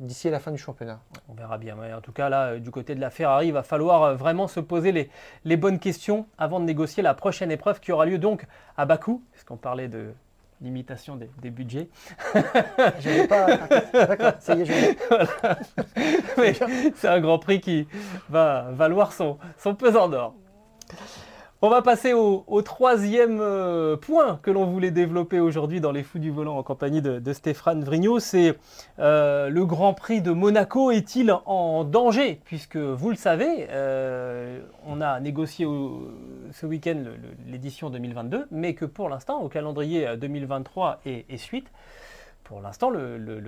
d'ici à la fin du championnat. On verra bien. Mais en tout cas, là, euh, du côté de la Ferrari, il va falloir euh, vraiment se poser les, les bonnes questions avant de négocier la prochaine épreuve qui aura lieu donc à Bakou, puisqu'on parlait de limitation des, des budgets. Pas. D'accord, ça y est, je. Mais c'est un Grand Prix qui va valoir son, son pesant d'or. On va passer au, troisième euh, point que l'on voulait développer aujourd'hui dans les Fous du Volant en compagnie de, Stéphane Vrignot. C'est euh, le Grand Prix de Monaco est-il en danger? Puisque vous le savez, euh, on a négocié ce week-end l'édition 2022, mais que pour l'instant, au calendrier euh, 2023 et, et suite, pour l'instant, le- le-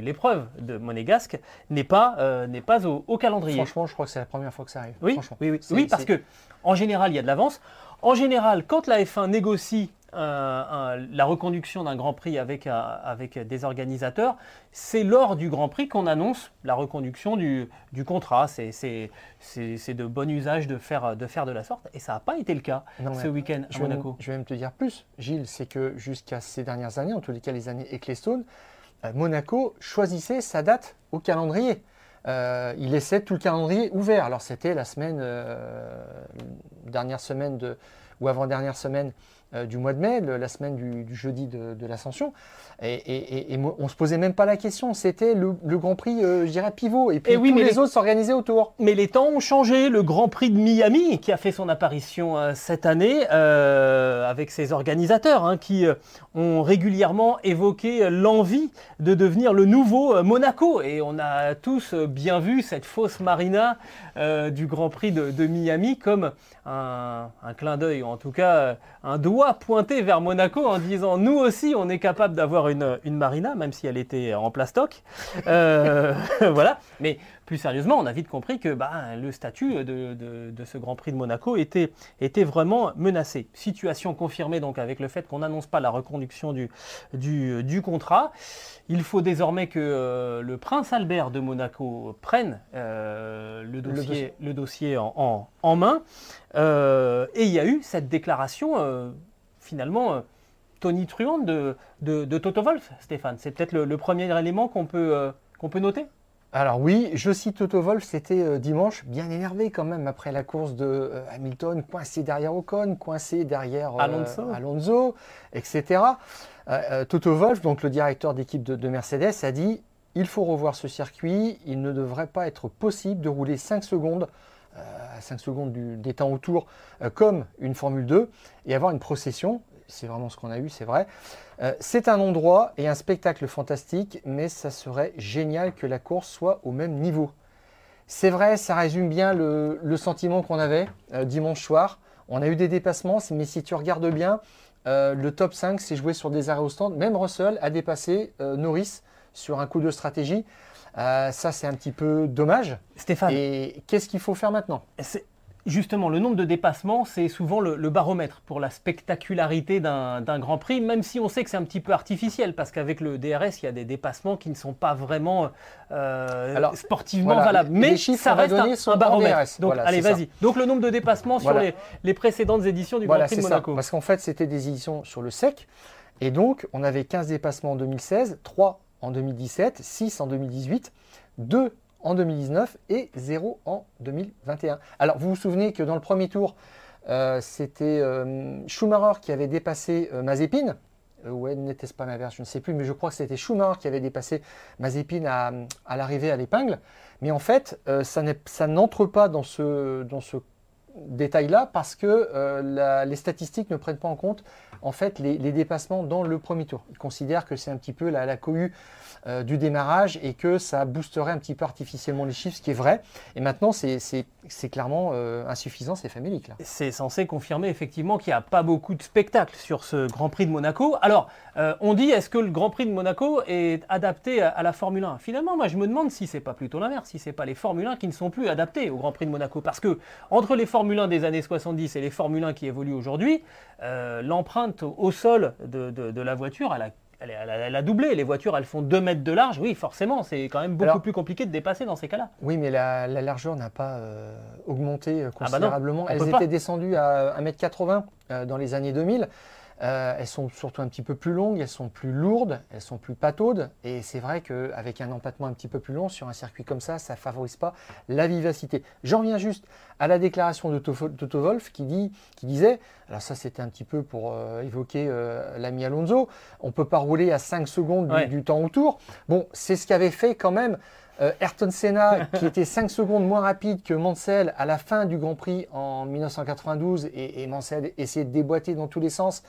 l'épreuve de Monégasque n'est pas, euh, n'est pas au, au calendrier. Franchement, je crois que c'est la première fois que ça arrive. Oui, Franchement. oui, oui. Oui, parce que en général, il y a de l'avance. En général, quand la F1 négocie la reconduction d'un Grand Prix avec, un- avec des organisateurs, c'est lors du Grand Prix qu'on annonce la reconduction du, du contrat. C'est- de bon usage de faire, de faire de la sorte. Et ça n'a pas été le cas Non, ce week-end Je à même, Monaco. je vais même te dire plus, Gilles, c'est que jusqu'à ces dernières années, en tous les cas les années Ecclestone, euh, Monaco choisissait sa date au calendrier. Euh, il laissait tout le calendrier ouvert. Alors c'était la semaine, euh, dernière semaine de, ou avant-dernière semaine euh, du mois de mai, le- la semaine du, du jeudi de, de l'Ascension. Et, et- et- et on ne se posait même pas la question. C'était le, le Grand Prix, euh, je dirais, pivot. Et puis oui, tous mais les les- autres s'organisaient autour. Mais les temps ont changé. Le Grand Prix de Miami, qui a fait son apparition euh, cette année, avec ses organisateurs, hein, qui ont régulièrement évoqué l'envie de devenir le nouveau Monaco. Et on a tous bien vu cette fausse marina du Grand Prix de, de Miami comme un, un clin d'œil, ou en tout cas un doigt pointé vers Monaco en disant nous aussi on est capable d'avoir une, une marina, même si elle était en plastoc. Euh, voilà. Mais plus sérieusement, on a vite compris que bah, le statut de, de- de ce Grand Prix de Monaco était, était vraiment menacé. Situation confirmée donc avec le fait qu'on n'annonce pas la reconduction du, du, du contrat. Il faut désormais que euh, le prince Albert de Monaco prenne euh, le, dossier, dossier. le dossier en, en- en main. Euh, et il y a eu cette déclaration finalement euh, tonitruante de, de, de Toto Wolff, Stéphane. C'est peut-être le, le premier élément qu'on peut, euh, qu'on peut noter? Alors oui, je cite Toto Wolff, c'était euh, dimanche, bien énervé quand même après la course de euh, Hamilton, coincé derrière Ocon, coincé derrière euh, Alonso. Alonso, etc. Toto Wolff, donc le directeur d'équipe de, de Mercedes, a dit il faut revoir ce circuit, il ne devrait pas être possible de rouler 5 secondes, à 5 secondes des temps autour, euh, comme une Formule 2, et avoir une procession. C'est vraiment ce qu'on a eu, c'est vrai. Euh, c'est un endroit et un spectacle fantastique, mais ça serait génial que la course soit au même niveau. C'est vrai, ça résume bien le, sentiment qu'on avait euh, dimanche soir. On a eu des dépassements, mais si tu regardes bien, euh, le top 5 s'est joué sur des arrêts au stand. Même Russell a dépassé euh, Norris sur un coup de stratégie. Euh, ça, c'est un petit peu dommage. Stéphane, Et qu'est-ce qu'il faut faire maintenant? Justement, le nombre de dépassements, c'est souvent le, le baromètre pour la spectacularité d'un Grand Prix, même si on sait que c'est un petit peu artificiel, parce qu'avec le DRS, il y a des dépassements qui ne sont pas vraiment euh, Alors, sportivement voilà, valables. les Mais chiffres ça reste un, baromètre. DRS. Donc, Voilà, allez, vas-y. Donc, le nombre de dépassements Voilà. sur les, les précédentes éditions du Grand Prix de ça. Monaco. Parce qu'en fait, c'était des éditions sur le sec. Et donc, on avait 15 dépassements en 2016, 3 en 2017, 6 en 2018, 2 en 2019 et 0 en 2021. Alors, vous vous souvenez que dans le premier tour, euh, c'était euh, Schumacher qui avait dépassé euh, Mazepin. Euh, ouais, n'était-ce pas l'inverse, je ne sais plus, mais je crois que c'était Schumacher qui avait dépassé Mazepin à, l'arrivée à l'épingle. Mais en fait, ça n'entre pas dans ce, détail-là parce que les statistiques ne prennent pas en compte en fait les, dépassements dans le premier tour. Ils considèrent que c'est un petit peu la, la cohue euh, du démarrage et que ça boosterait un petit peu artificiellement les chiffres, ce qui est vrai. Et maintenant, c'est clairement euh, insuffisant, c'est famélique. C'est censé confirmer effectivement qu'il n'y a pas beaucoup de spectacles sur ce Grand Prix de Monaco. Alors, euh, on dit est-ce que le Grand Prix de Monaco est adapté à, la Formule 1 Finalement, moi je me demande si c'est pas plutôt l'inverse, si c'est pas les Formule 1 qui ne sont plus adaptés au Grand Prix de Monaco. Parce que entre les Formule 1 des années 70 et les Formule 1 qui évoluent aujourd'hui, l'empreinte au, sol de- de la voiture, elle a, elle, a- elle a doublé. Les voitures, elles font 2 mètres de large. Oui, forcément, c'est quand même beaucoup Alors- plus compliqué de dépasser dans ces cas-là. Oui, mais la, la largeur n'a pas euh, augmenté euh, Ah bah non, considérablement. on Elles étaient pas. descendues à 1m80 euh, dans les années 2000. Euh, elles sont surtout un petit peu plus longues, elles sont plus lourdes, elles sont plus pataudes. Et c'est vrai qu'avec un empattement un petit peu plus long sur un circuit comme ça, ça ne favorise pas la vivacité. J'en viens juste à la déclaration de Toto Wolf qui, dit, qui disait, alors ça c'était un petit peu pour euh, évoquer euh, l'ami Alonso, on ne peut pas rouler à 5 secondes du, du temps autour. Bon, c'est ce qu'avait fait quand même euh, Ayrton Senna, qui était 5 secondes moins rapide que Mansell à la fin du Grand Prix en 1992, et, Mansell essayait de déboîter dans tous les sens.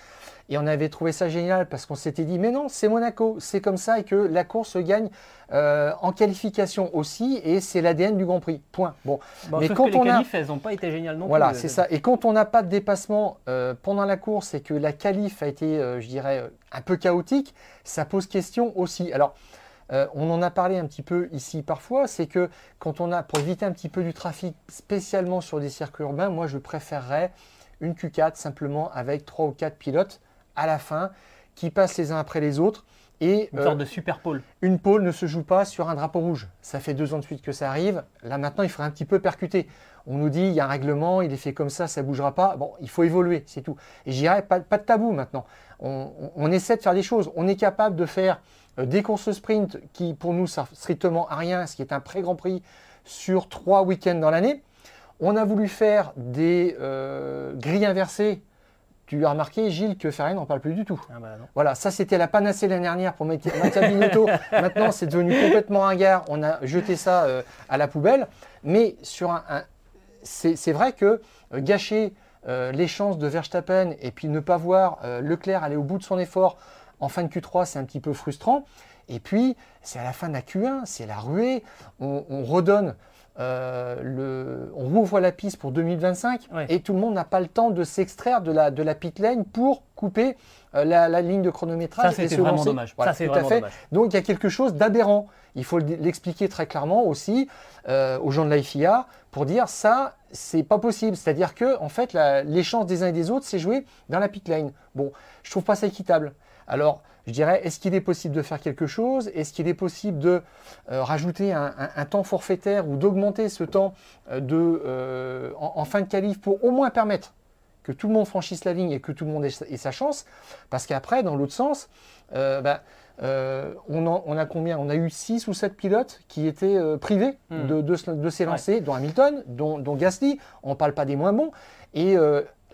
Et on avait trouvé ça génial parce qu'on s'était dit, mais non, c'est Monaco, c'est comme ça et que la course gagne euh, en qualification aussi, et c'est l'ADN du Grand Prix. Point. Bon, mais quand les on qualifs, elles n'ont pas été géniales non voilà, plus. Voilà, c'est ça. Et quand on n'a pas de dépassement euh, pendant la course et que la qualif a été, je dirais, un peu chaotique, ça pose question aussi. Alors, euh, on en a parlé un petit peu ici parfois, c'est que quand on a, pour éviter un petit peu du trafic, spécialement sur des circuits urbains, moi je préférerais une Q4 simplement avec 3 ou 4 pilotes à la fin qui passent les uns après les autres. Et, une sorte euh, de super pôle. Une pôle ne se joue pas sur un drapeau rouge. Ça fait deux ans de suite que ça arrive. Là maintenant, il faudrait un petit peu percuter. On nous dit, il y a un règlement, il est fait comme ça, ça ne bougera pas. Bon, il faut évoluer, c'est tout. Et j'irai pas, pas de tabou maintenant. on, essaie de faire des choses. On est capable de faire des courses sprint qui pour nous servent strictement à rien, ce qui est un pré-grand prix sur trois week-ends dans l'année. On a voulu faire des euh, grilles inversées. Tu as remarqué, Gilles, que Ferrari n'en parle plus du tout. Ah bah voilà, ça c'était la panacée l'année dernière pour Mattia Binotto. Maintenant, c'est devenu complètement ringard. On a jeté ça euh, à la poubelle. Mais sur un, c'est vrai que gâcher les chances de Verstappen et puis ne pas voir Leclerc aller au bout de son effort en fin de Q3, c'est un petit peu frustrant. Et puis, c'est à la fin de la Q1, c'est la ruée. On, redonne, euh, le, on rouvre la piste pour 2025 et tout le monde n'a pas le temps de s'extraire de la, de la pit lane pour couper euh, la, ligne de chronométrage. Ça, c'est vraiment dommage. ça, c'est vraiment Dommage. Donc, il y a quelque chose d'aberrant. Il faut l'expliquer très clairement aussi euh, aux gens de la FIA pour dire ça, c'est pas possible. C'est-à-dire que, en fait, les chances des uns et des autres, c'est jouer dans la pit lane. Bon, je trouve pas ça équitable. Alors, je dirais, est-ce qu'il est possible de faire quelque chose? Est-ce qu'il est possible de euh, rajouter un, temps forfaitaire ou d'augmenter ce temps euh, de, euh, en, fin de qualif pour au moins permettre que tout le monde franchisse la ligne et que tout le monde ait, sa chance? Parce qu'après, dans l'autre sens, ben, on, a combien? On a eu 6 ou 7 pilotes qui étaient privés hmm. de, de, s'élancer, dont Hamilton, dont, dont Gasly. On ne parle pas des moins bons. Et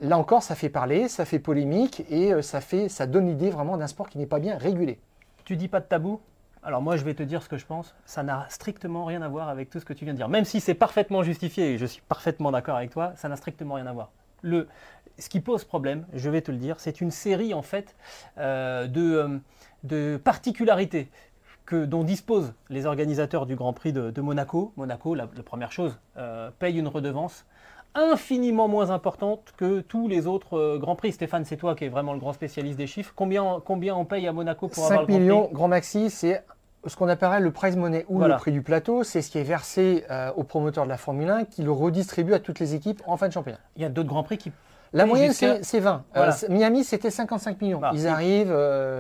là encore, ça fait parler, ça fait polémique et euh, ça, fait, ça donne l'idée vraiment d'un sport qui n'est pas bien régulé. Tu dis pas de tabou? Alors moi je vais te dire ce que je pense, ça n'a strictement rien à voir avec tout ce que tu viens de dire. Même si c'est parfaitement justifié et je suis parfaitement d'accord avec toi, ça n'a strictement rien à voir. Ce qui pose problème, je vais te le dire, c'est une série en fait euh, de, euh, de, particularités que, dont disposent les organisateurs du Grand Prix de, Monaco. Monaco, la, première chose, paye une redevance infiniment moins importante que tous les autres euh, Grands Prix. Stéphane, c'est toi qui es vraiment le grand spécialiste des chiffres. Combien, combien on paye à Monaco pour avoir le Grand millions, Prix Grand Maxi, c'est ce qu'on appellerait le prize money ou le prix du plateau, c'est ce qui est versé euh, aux promoteurs de la Formule 1 qui le redistribue à toutes les équipes en fin de championnat. Il y a d'autres grands prix qui. La moyenne, c'est 20. Euh, Miami, c'était 55 millions. Bah, ils arrivent.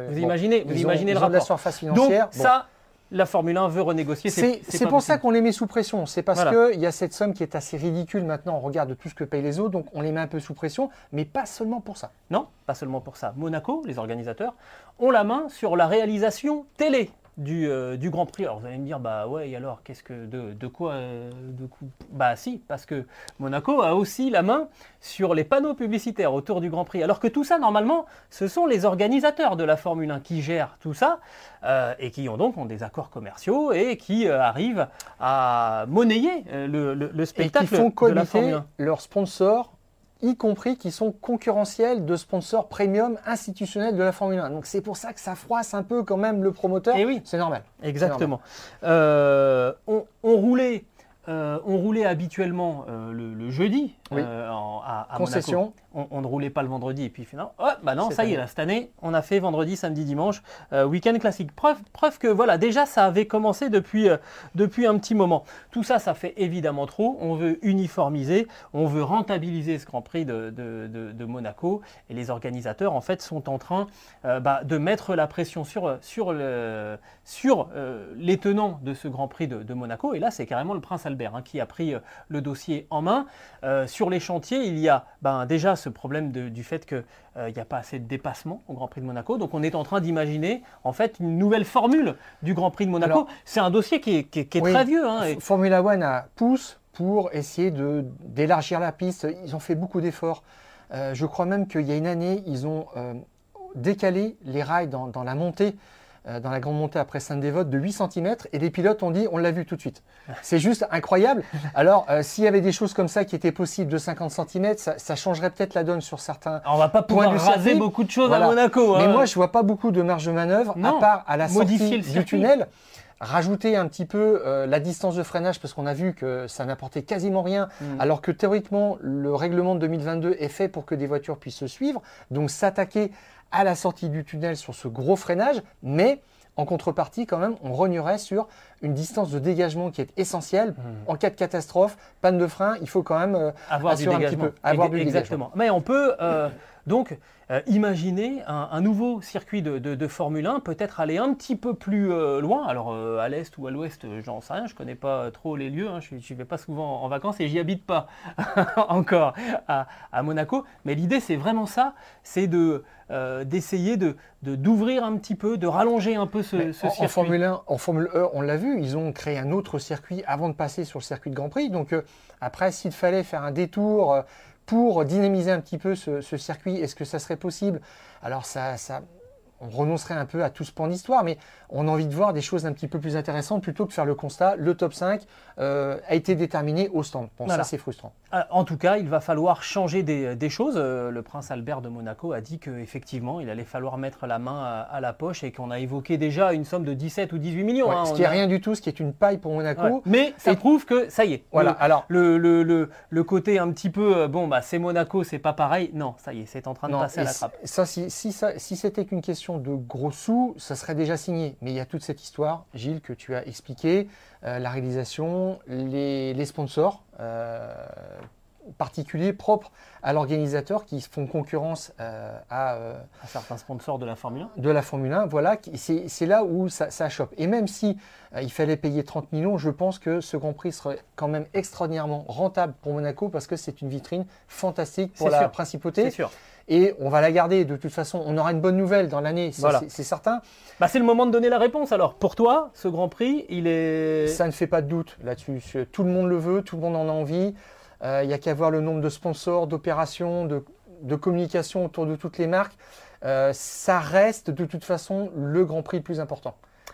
vous imaginez, vous imaginez le rapport. de la surface financière. Donc, ça, la Formule 1 veut renégocier. C'est pour ça qu'on les met sous pression. C'est parce qu'il y a cette somme qui est assez ridicule maintenant On regarde tout ce que payent les autres, donc on les met un peu sous pression, mais pas seulement pour ça. Non, pas seulement pour ça. Monaco, les organisateurs, ont la main sur la réalisation télé euh, du, Grand Prix. Alors vous allez me dire, bah ouais, et alors, qu'est-ce que de, quoi euh, de Bah si, parce que Monaco a aussi la main sur les panneaux publicitaires autour du Grand Prix. Alors que tout ça, normalement, ce sont les organisateurs de la Formule 1 qui gèrent tout ça euh, et qui ont donc ont des accords commerciaux et qui arrivent à monnayer le, spectacle et qui font de la Formule 1. leurs sponsors y compris qui sont concurrentiels de sponsors premium institutionnels de la Formule 1. Donc c'est pour ça que ça froisse un peu quand même le promoteur. Et eh oui, c'est normal. Exactement. Euh, on, roulait. Euh, on roulait habituellement euh, le, jeudi à, à, Concession on, ne roulait pas le vendredi et puis finalement, oh, bah non, ça y est, là, cette année, on a fait vendredi, samedi, dimanche, euh, week-end classique. Preuve, preuve que voilà, déjà ça avait commencé depuis, euh, depuis un petit moment. Tout ça, ça fait évidemment trop. On veut uniformiser, on veut rentabiliser ce Grand Prix de, de, Monaco et les organisateurs en fait sont en train euh, bah, de mettre la pression sur, sur, le, sur les tenants de ce Grand Prix de, Monaco. Et là, c'est carrément le prince Albert hein, qui a pris le dossier en main. sur les chantiers, il y a ben, déjà ce problème de- du fait qu'il n'y a pas assez de dépassement au Grand Prix de Monaco. Donc on est en train d'imaginer en fait une nouvelle formule du Grand Prix de Monaco. C'est un dossier qui est, qui est- qui est Oui. très vieux. hein, et- Formula One a pousse pour essayer d'élargir la piste. Ils ont fait beaucoup d'efforts. Euh, je crois même qu'il y a une année, ils ont euh, décalé les rails dans, dans la montée, euh, dans la grande montée après Sainte-Dévote de 8 cm et les pilotes ont dit on l'a vu tout de suite. C'est juste incroyable. Alors, euh, s'il y avait des choses comme ça qui étaient possibles de 50 cm, ça, ça changerait peut-être la donne sur certains. Alors, on va pas pouvoir du raser circuit. beaucoup de choses Voilà. à Monaco. Mais hein. moi, je vois pas beaucoup de marge de manœuvre, Non. à part à la sortie du tunnel, rajouter un petit peu euh, la distance de freinage, parce qu'on a vu que ça n'apportait quasiment rien, Mm. alors que théoriquement, le règlement de 2022 est fait pour que des voitures puissent se suivre, donc s'attaquer à la sortie du tunnel sur ce gros freinage, mais en contrepartie, quand même, on rognerait sur une distance de dégagement qui est essentielle. Mm. En cas de catastrophe, panne de frein, il faut quand même euh, avoir du assurer un petit peu, avoir du dégagement. Exactement. Mais on peut euh, donc euh, imaginer un, un nouveau circuit de, de- de Formule 1, peut-être aller un petit peu plus euh, loin. Alors euh, à l'est ou à l'ouest, j'en sais rien, je connais pas trop les lieux, hein, je ne vais pas souvent en vacances et j'y habite pas encore à, à Monaco. Mais l'idée c'est vraiment ça, c'est de d'essayer de de- d'ouvrir un petit peu, de rallonger un peu ce, ce en, en circuit. Formule 1, en Formule E, on l'a vu, ils ont créé un autre circuit avant de passer sur le circuit de Grand Prix. Donc après, s'il fallait faire un détour pour dynamiser un petit peu ce, circuit, est-ce que ça serait possible? Alors ça, ça, on renoncerait un peu à tout ce pan d'histoire, mais on a envie de voir des choses un petit peu plus intéressantes plutôt que de faire le constat, le top 5 euh, a été déterminé au stand. Bon, Voilà. ça c'est frustrant. Euh, En tout cas, il va falloir changer des, des choses. Euh, Le prince Albert de Monaco a dit qu'effectivement, il allait falloir mettre la main à, à la poche et qu'on a évoqué déjà une somme de 17 ou 18 millions. Ouais, hein. ce qui est a- rien du tout, ce qui est une paille pour Monaco. Ouais. Mais ça Et- prouve que ça y est. Voilà, Le- alors Le, le, le, le côté un petit peu, euh, bon, bah, c'est Monaco, c'est pas pareil. Non, ça y est, c'est en train de passer à la trappe. Ça, si, si, ça- si c'était qu'une question de gros sous, ça serait déjà signé. Mais il y a toute cette histoire, Gilles, que tu as expliqué, euh, la réalisation, les, les sponsors euh, particuliers propres à l'organisateur qui font concurrence euh, à, À certains sponsors de la Formule 1. de la Formule 1, voilà, c'est là où ça, ça chope. Et même si il fallait payer 30 millions, je pense que ce Grand Prix serait quand même extraordinairement rentable pour Monaco parce que c'est une vitrine fantastique pour la sûr. principauté. C'est sûr. Et on va la garder. De toute façon, on aura une bonne nouvelle dans l'année, Voilà. c'est- certain. Bah, c'est le moment de donner la réponse. Alors, pour toi, ce Grand Prix, il est. Ça ne fait pas de doute là-dessus. Tout le monde le veut, tout le monde en a envie. Euh, Il n'y a qu'à voir le nombre de sponsors, d'opérations, de, de communication autour de toutes les marques. Euh, ça reste de toute façon le Grand Prix le plus important,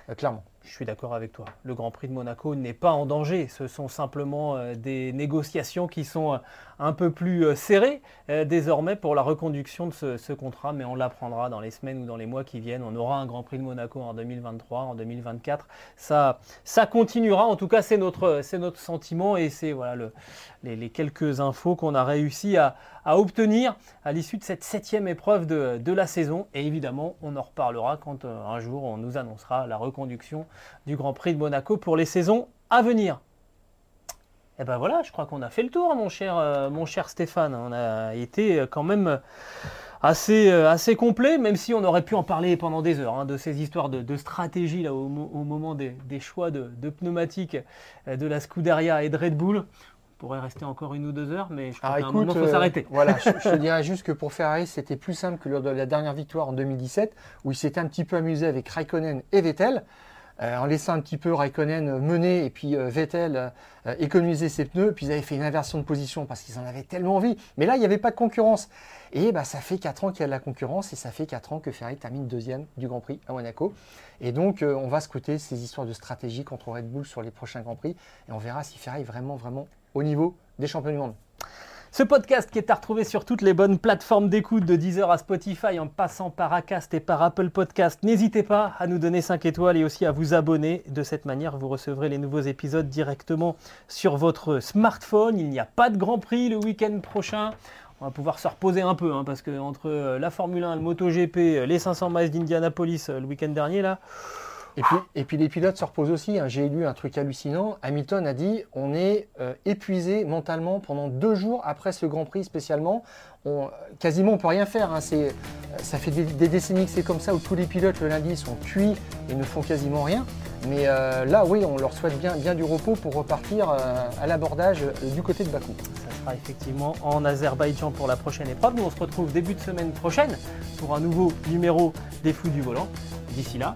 euh, clairement. Je suis d'accord avec toi. Le Grand Prix de Monaco n'est pas en danger. Ce sont simplement euh, des négociations qui sont euh, un peu plus euh, serrées euh, désormais pour la reconduction de ce, contrat, mais on l'apprendra dans les semaines ou dans les mois qui viennent. On aura un Grand Prix de Monaco en 2023, en 2024. Ça, ça continuera. En tout cas, c'est notre, sentiment et c'est voilà le- les, quelques infos qu'on a réussi à, obtenir à l'issue de cette septième épreuve de, de la saison. Et évidemment, on en reparlera quand euh, un jour on nous annoncera la reconduction du Grand Prix de Monaco pour les saisons à venir. Et ben voilà, je crois qu'on a fait le tour, mon cher, euh, mon cher Stéphane. On a été euh, quand même assez, euh, assez complet, même si on aurait pu en parler pendant des heures, hein, de ces histoires de, de stratégie là, au, mo- au moment des, des choix de, de pneumatiques de la Scuderia et de Red Bull. On pourrait rester encore une ou deux heures, mais je crois Alors qu'à un moment, il faut euh, s'arrêter. voilà, je, je te dirais juste que pour Ferrari, c'était plus simple que lors de la dernière victoire en 2017, où il s'était un petit peu amusé avec Raikkonen et Vettel, en laissant un petit peu Raikkonen mener et puis euh, Vettel euh, économiser ses pneus, puis ils avaient fait une inversion de position parce qu'ils en avaient tellement envie. Mais là, il n'y avait pas de concurrence. Et bah, ça fait 4 ans qu'il y a de la concurrence et ça fait 4 ans que Ferrari termine deuxième du Grand Prix à Monaco. Et donc, euh, on va scruter ces histoires de stratégie contre Red Bull sur les prochains Grands Prix et on verra si Ferrari est vraiment, vraiment au niveau des champions du monde. Ce podcast qui est à retrouver sur toutes les bonnes plateformes d'écoute de Deezer à Spotify en passant par Acast et par Apple Podcast. N'hésitez pas à nous donner 5 étoiles et aussi à vous abonner. De cette manière, vous recevrez les nouveaux épisodes directement sur votre smartphone. Il n'y a pas de Grand Prix le week-end prochain. On va pouvoir se reposer un peu hein, parce que entre euh, la Formule 1, le MotoGP, euh, les 500 miles d'Indianapolis euh, le week-end dernier là, Et puis, et puis les pilotes se reposent aussi. hein. J'ai lu un truc hallucinant. Hamilton a dit on est euh, épuisé mentalement pendant deux jours après ce Grand Prix spécialement. Quasiment on peut rien faire. hein. C'est, euh, ça fait des, décennies que c'est comme ça où tous les pilotes le lundi sont cuits et ne font quasiment rien. Mais euh, là, oui, on leur souhaite bien, du repos pour repartir à l'abordage du côté de Bakou. Ça sera effectivement en Azerbaïdjan pour la prochaine épreuve. Nous, on se retrouve début de semaine prochaine pour un nouveau numéro des Fous du volant. D'ici là,